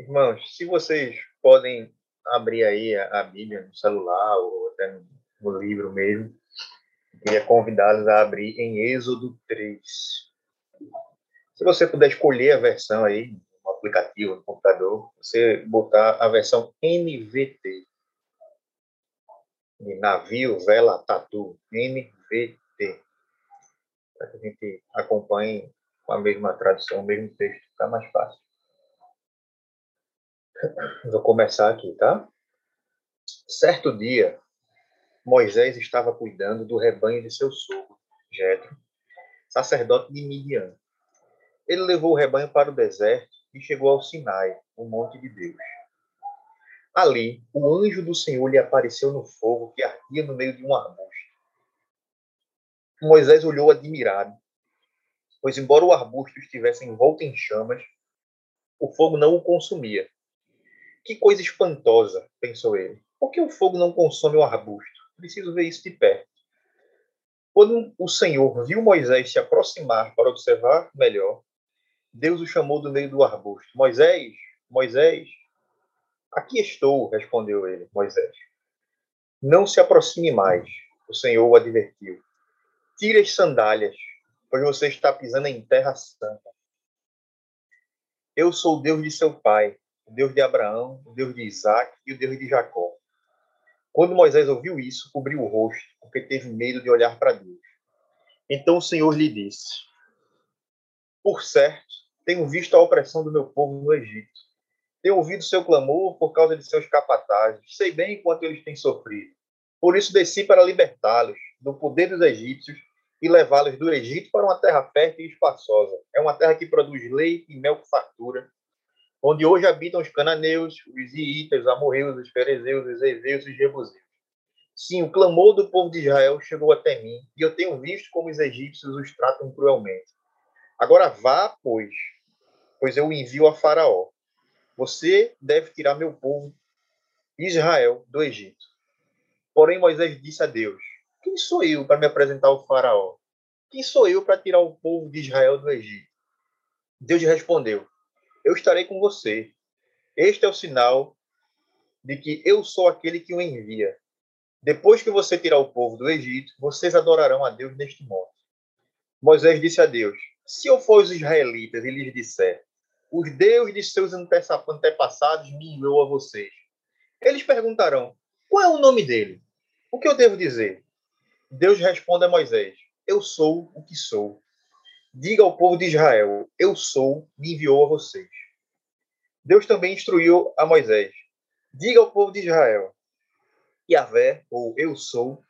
Irmãos, se vocês podem abrir aí a, Bíblia no celular ou até no, no livro mesmo, queria convidá-los a abrir em Êxodo 3. Se você puder escolher a versão aí, no aplicativo, no computador, você botar a versão NVT. De navio, vela, tatu. NVT. Para que a gente acompanhe com a mesma tradução, o mesmo texto, fica mais fácil. Vou começar aqui, tá? Certo dia, Moisés estava cuidando do rebanho de seu sogro, Jetro, sacerdote de Midian. Ele levou o rebanho para o deserto e chegou ao Sinai, o monte de Deus. Ali, o anjo do Senhor lhe apareceu no fogo que ardia no meio de um arbusto. Moisés olhou admirado, pois, embora o arbusto estivesse envolto em chamas, o fogo não o consumia. Que coisa espantosa, pensou ele. Por que o fogo não consome o arbusto? Preciso ver isso de perto. Quando o Senhor viu Moisés se aproximar para observar melhor, Deus o chamou do meio do arbusto. Moisés, Moisés, aqui estou, respondeu ele, Moisés. Não se aproxime mais, o Senhor o advertiu. Tire as sandálias, pois você está pisando em terra santa. Eu sou o Deus de seu pai, o Deus de Abraão, o Deus de Isaac e o Deus de Jacó. Quando Moisés ouviu isso, cobriu o rosto, porque teve medo de olhar para Deus. Então o Senhor lhe disse: Por certo, tenho visto a opressão do meu povo no Egito. Tenho ouvido seu clamor por causa de seus capatazes. Sei bem quanto eles têm sofrido. Por isso desci para libertá-los do poder dos egípcios e levá-los do Egito para uma terra fértil e espaçosa. É uma terra que produz leite e mel com fartura, onde hoje habitam os cananeus, os iitas, os amorreus, os ferezeus, os eveus e os jebuseus. Sim, o clamor do povo de Israel chegou até mim, e eu tenho visto como os egípcios os tratam cruelmente. Agora vá, pois, pois eu envio a Faraó. Você deve tirar meu povo, Israel, do Egito. Porém, Moisés disse a Deus: Quem sou eu para me apresentar ao Faraó? Quem sou eu para tirar o povo de Israel do Egito? Deus respondeu: Eu estarei com você. Este é o sinal de que eu sou aquele que o envia. Depois que você tirar o povo do Egito, vocês adorarão a Deus neste monte. Moisés disse a Deus: Se eu for os israelitas e lhes disser, os deuses de seus antepassados me enviou a vocês, eles perguntarão: Qual é o nome dele? O que eu devo dizer? Deus responde a Moisés: Eu sou o que sou. Diga ao povo de Israel: Eu sou, me enviou a vocês. Deus também instruiu a Moisés: Diga ao povo de Israel: Yahvé, ou Eu sou,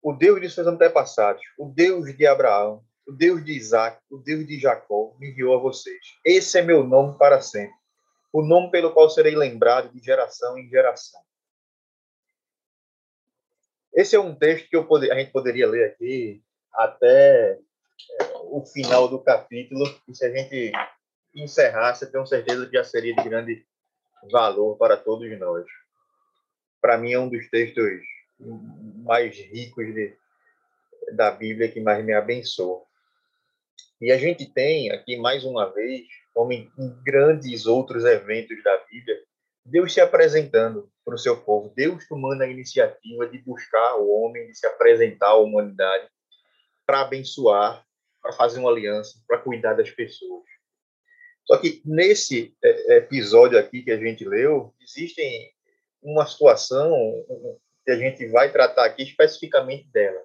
o Deus de seus antepassados, o Deus de Abraão, o Deus de Isaac, o Deus de Jacó, me enviou a vocês. Esse é meu nome para sempre, o nome pelo qual serei lembrado de geração em geração. Esse é um texto que pod a gente poderia ler aqui até o final do capítulo, e se a gente encerrasse, eu tenho certeza que já seria de grande valor para todos nós. Para mim, é um dos textos mais ricos de, da Bíblia que mais me abençoa. E a gente tem aqui, mais uma vez, como em grandes outros eventos da Bíblia, Deus se apresentando para o seu povo, Deus tomando a iniciativa de buscar o homem, de se apresentar à humanidade para abençoar, para fazer uma aliança, para cuidar das pessoas. Só que nesse é, episódio aqui que a gente leu, existem uma situação que a gente vai tratar aqui especificamente dela.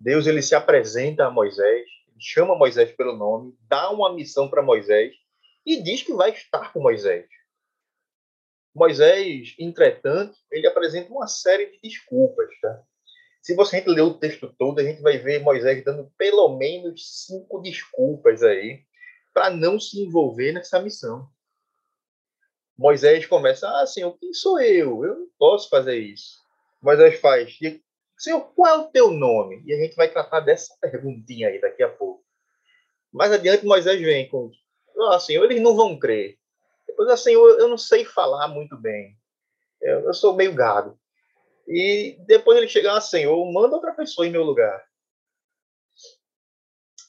Deus ele se apresenta a Moisés, chama Moisés pelo nome, dá uma missão para Moisés e diz que vai estar com Moisés. Moisés, entretanto, ele apresenta uma série de desculpas. Tá? Se você ler o texto todo, a gente vai ver Moisés dando pelo menos cinco desculpas aí para não se envolver nessa missão. Moisés começa, ah, Senhor, quem sou eu? Eu não posso fazer isso. Moisés faz, Senhor, qual é o teu nome? E a gente vai tratar dessa perguntinha aí daqui a pouco. Mais adiante, Moisés vem com, ah, Senhor, eles não vão crer. Depois, ah, Senhor, eu não sei falar muito bem. Eu, eu sou meio gado. E depois ele chega, ah, Senhor, manda outra pessoa em meu lugar.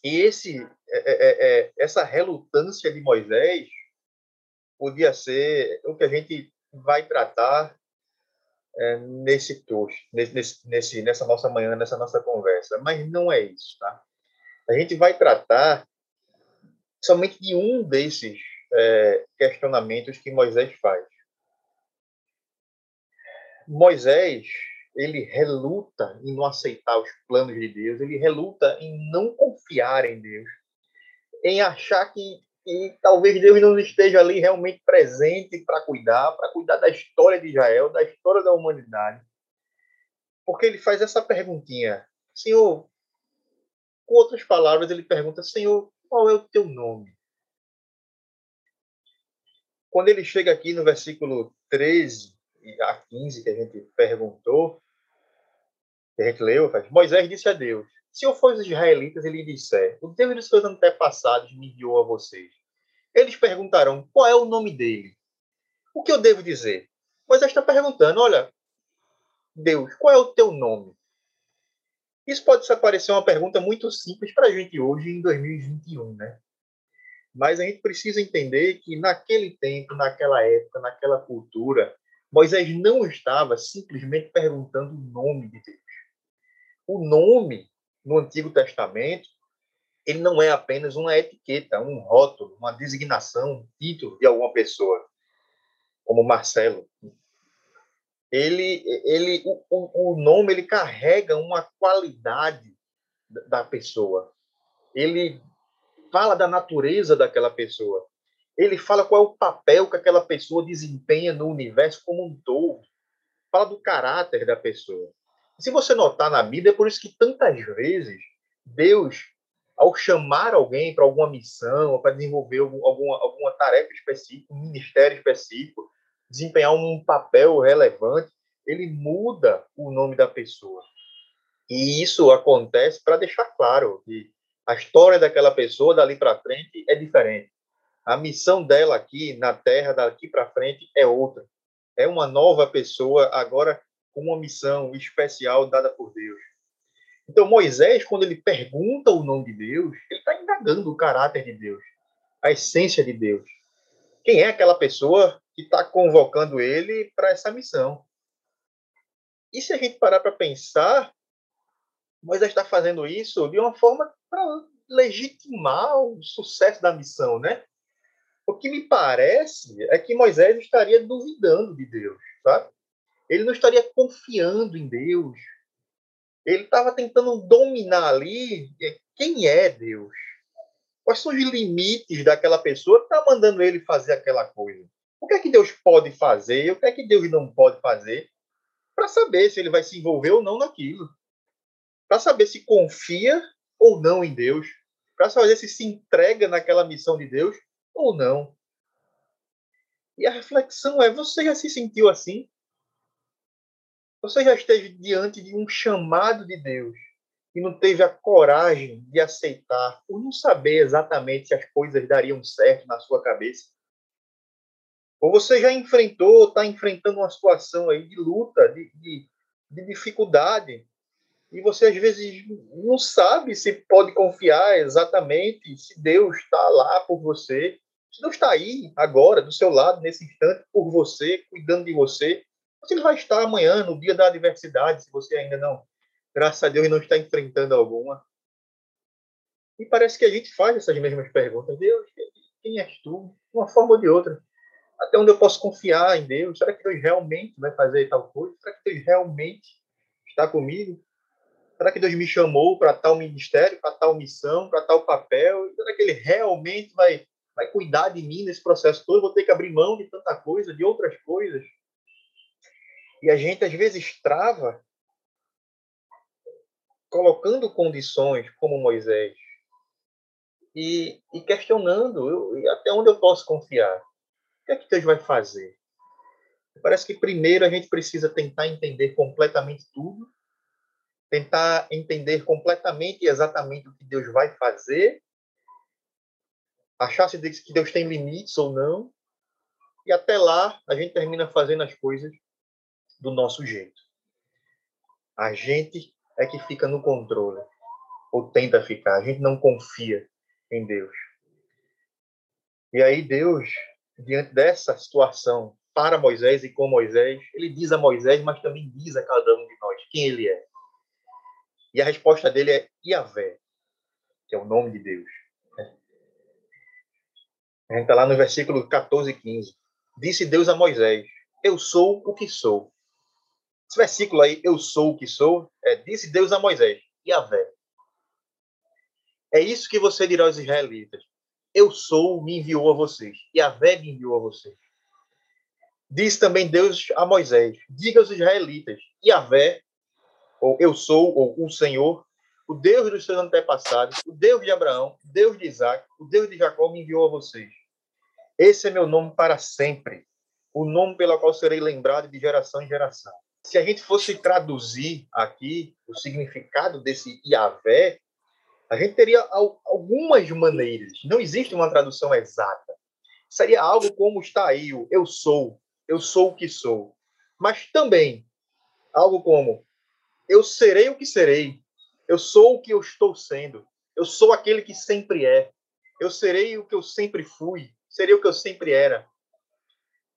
E esse, é, é, é, é essa relutância de Moisés podia ser o que a gente vai tratar é, nesse toast, nesse, nesse, nessa nossa manhã, nessa nossa conversa. Mas não é isso, tá? A gente vai tratar somente de um desses é, questionamentos que Moisés faz. Moisés, ele reluta em não aceitar os planos de Deus, ele reluta em não confiar em Deus, em achar que, que talvez Deus não esteja ali realmente presente para cuidar, para cuidar da história de Israel, da história da humanidade. Porque ele faz essa perguntinha, Senhor, com outras palavras, ele pergunta, Senhor, qual é o teu nome? Quando ele chega aqui no versículo 13 a 15, que a gente perguntou, que a gente leu, Moisés disse a Deus: Se eu for os israelitas e lhe disser, o Deus dos seus antepassados me enviou a vocês, eles perguntarão: qual é o nome dele? O que eu devo dizer? Moisés está perguntando: olha, Deus, qual é o teu nome? Isso pode parecer uma pergunta muito simples para a gente hoje, em 2021, né? Mas a gente precisa entender que naquele tempo, naquela época, naquela cultura, Moisés não estava simplesmente perguntando o nome de Deus. O nome no Antigo Testamento, ele não é apenas uma etiqueta, um rótulo, uma designação, um título de alguma pessoa, como Marcelo. Ele, ele, o, o nome ele carrega uma qualidade da pessoa. Ele fala da natureza daquela pessoa. Ele fala qual é o papel que aquela pessoa desempenha no universo como um todo. Fala do caráter da pessoa. Se você notar na Bíblia, é por isso que tantas vezes Deus, ao chamar alguém para alguma missão, para desenvolver alguma, alguma tarefa específica, um ministério específico, desempenhar um papel relevante, ele muda o nome da pessoa. E isso acontece para deixar claro que a história daquela pessoa dali para frente é diferente. A missão dela aqui na Terra, daqui para frente, é outra. É uma nova pessoa, agora com uma missão especial dada por Deus. Então, Moisés, quando ele pergunta o nome de Deus, ele está indagando o caráter de Deus, a essência de Deus. Quem é aquela pessoa que está convocando ele para essa missão? E se a gente parar para pensar, Moisés está fazendo isso de uma forma para legitimar o sucesso da missão, né? O que me parece é que Moisés estaria duvidando de Deus, sabe? Ele não estaria confiando em Deus. Ele estava tentando dominar ali quem é Deus. Quais são os limites daquela pessoa que está mandando ele fazer aquela coisa? O que é que Deus pode fazer? O que é que Deus não pode fazer? Para saber se ele vai se envolver ou não naquilo para saber se confia ou não em Deus, para saber se se entrega naquela missão de Deus ou não. E a reflexão é: você já se sentiu assim? Você já esteve diante de um chamado de Deus e não teve a coragem de aceitar, por não saber exatamente se as coisas dariam certo na sua cabeça? Ou você já enfrentou, está enfrentando uma situação aí de luta, de, de, de dificuldade, e você às vezes não sabe se pode confiar exatamente se Deus está lá por você, Deus está aí agora do seu lado nesse instante por você, cuidando de você, você ele vai estar amanhã no dia da adversidade se você ainda não, graças a Deus, não está enfrentando alguma. E parece que a gente faz essas mesmas perguntas. Deus, quem és tu? De uma forma ou de outra. Até onde eu posso confiar em Deus? Será que Deus realmente vai fazer tal coisa? Será que Deus realmente está comigo? Será que Deus me chamou para tal ministério, para tal missão, para tal papel? Será que Ele realmente vai, vai cuidar de mim nesse processo todo? Vou ter que abrir mão de tanta coisa, de outras coisas. E a gente, às vezes, trava colocando condições como Moisés e, e questionando eu, até onde eu posso confiar. O que é que Deus vai fazer? Parece que primeiro a gente precisa tentar entender completamente tudo tentar entender completamente e exatamente o que Deus vai fazer, achar se que Deus tem limites ou não, e até lá a gente termina fazendo as coisas do nosso jeito. A gente é que fica no controle, ou tenta ficar, a gente não confia em Deus. E aí Deus diante dessa situação para Moisés e com Moisés, ele diz a Moisés, mas também diz a cada um de nós quem ele é. E a resposta dele é Iavé, que é o nome de Deus. A gente está lá no versículo 14 e 15. Disse Deus a Moisés: Eu sou o que sou. Esse versículo aí, eu sou o que sou, é, disse Deus a Moisés, Yahvé. É isso que você dirá aos israelitas. Eu sou, me enviou a vocês. Yahvé me enviou a vocês. Diz também Deus a Moisés, diga aos israelitas, Yahvé, ou eu sou, ou o Senhor, o Deus dos seus antepassados, o Deus de Abraão, o Deus de Isaac, o Deus de Jacó me enviou a vocês. Esse é meu nome para sempre, o nome pelo qual serei lembrado de geração em geração se a gente fosse traduzir aqui o significado desse Yahvé, a gente teria algumas maneiras. Não existe uma tradução exata. Seria algo como está aí, o eu sou, eu sou o que sou. Mas também algo como eu serei o que serei, eu sou o que eu estou sendo, eu sou aquele que sempre é, eu serei o que eu sempre fui, serei o que eu sempre era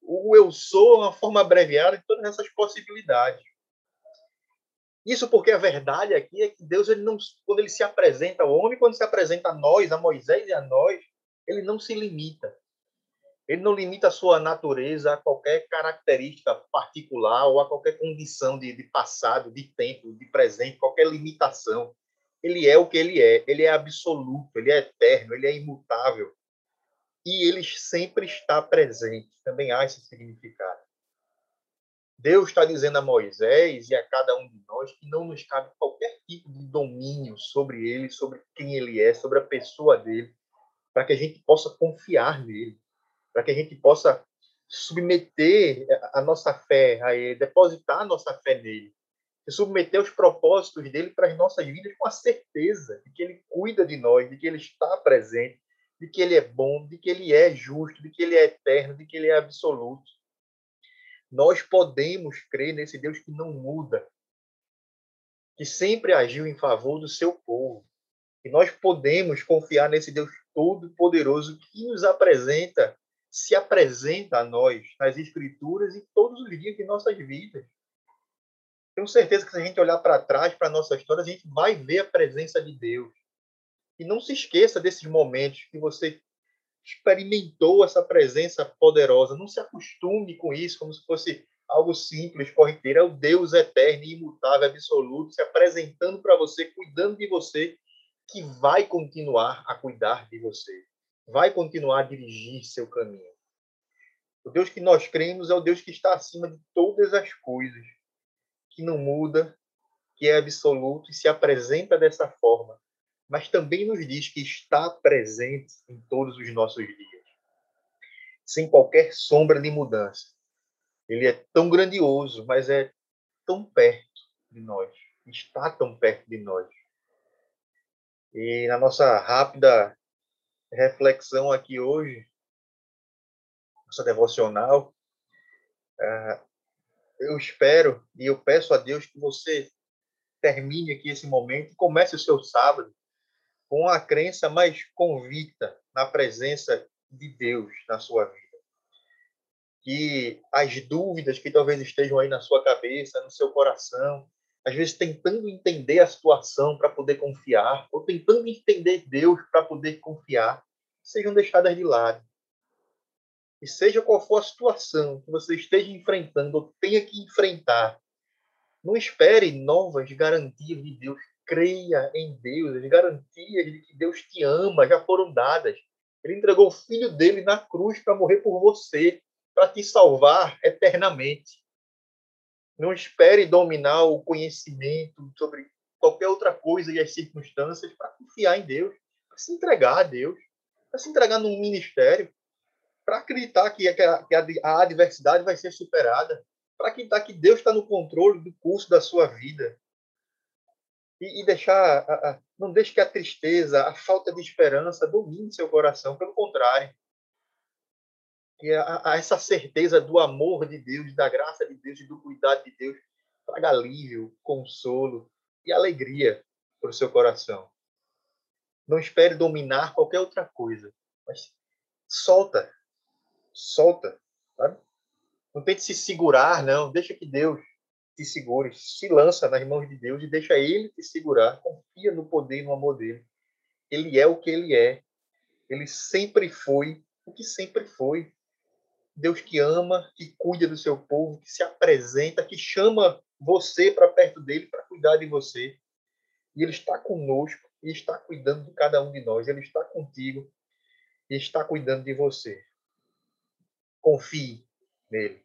o eu sou é uma forma abreviada de todas essas possibilidades. Isso porque a verdade aqui é que Deus, ele não, quando ele se apresenta ao homem, quando se apresenta a nós, a Moisés e a nós, ele não se limita. Ele não limita a sua natureza a qualquer característica particular ou a qualquer condição de, de passado, de tempo, de presente, qualquer limitação. Ele é o que ele é. Ele é absoluto, ele é eterno, ele é imutável e ele sempre está presente. Também há esse significado. Deus está dizendo a Moisés e a cada um de nós que não nos cabe qualquer tipo de domínio sobre ele, sobre quem ele é, sobre a pessoa dele, para que a gente possa confiar nele, para que a gente possa submeter a nossa fé a ele, depositar a nossa fé nele, submeter os propósitos dele para as nossas vidas com a certeza de que ele cuida de nós, de que ele está presente, de que ele é bom, de que ele é justo, de que ele é eterno, de que ele é absoluto. Nós podemos crer nesse Deus que não muda, que sempre agiu em favor do seu povo. E nós podemos confiar nesse Deus todo-poderoso que nos apresenta, se apresenta a nós nas Escrituras e todos os dias de nossas vidas. Tenho certeza que se a gente olhar para trás, para a nossa história, a gente vai ver a presença de Deus. E não se esqueça desses momentos que você experimentou essa presença poderosa. Não se acostume com isso como se fosse algo simples, corriqueiro. É o Deus eterno, imutável, absoluto, se apresentando para você, cuidando de você, que vai continuar a cuidar de você, vai continuar a dirigir seu caminho. O Deus que nós cremos é o Deus que está acima de todas as coisas, que não muda, que é absoluto e se apresenta dessa forma mas também nos diz que está presente em todos os nossos dias, sem qualquer sombra de mudança. Ele é tão grandioso, mas é tão perto de nós, está tão perto de nós. E na nossa rápida reflexão aqui hoje, nossa devocional, ah, eu espero e eu peço a Deus que você termine aqui esse momento e comece o seu sábado com a crença mais convicta na presença de Deus na sua vida. Que as dúvidas que talvez estejam aí na sua cabeça, no seu coração, às vezes tentando entender a situação para poder confiar, ou tentando entender Deus para poder confiar, sejam deixadas de lado. E seja qual for a situação que você esteja enfrentando ou tenha que enfrentar, não espere novas garantias de Deus creia em Deus, as garantias de que Deus te ama já foram dadas. Ele entregou o filho dele na cruz para morrer por você, para te salvar eternamente. Não espere dominar o conhecimento sobre qualquer outra coisa e as circunstâncias para confiar em Deus, para se entregar a Deus, para se entregar num ministério, para acreditar que a adversidade vai ser superada, para acreditar que Deus está no controle do curso da sua vida, e, e deixar, a, a, não deixe que a tristeza, a falta de esperança domine seu coração, pelo contrário. Que a, a, essa certeza do amor de Deus, da graça de Deus e do cuidado de Deus traga alívio, consolo e alegria para o seu coração. Não espere dominar qualquer outra coisa, mas solta, Solta, sabe? Não tente se segurar, não. Deixa que Deus te segure. Se lança nas mãos de Deus e deixa Ele te segurar. Confia no poder e no amor dele. Ele é o que Ele é. Ele sempre foi o que sempre foi. Deus que ama, que cuida do seu povo, que se apresenta, que chama você para perto dele para cuidar de você. E ele está conosco e está cuidando de cada um de nós. Ele está contigo e está cuidando de você. Confie nele.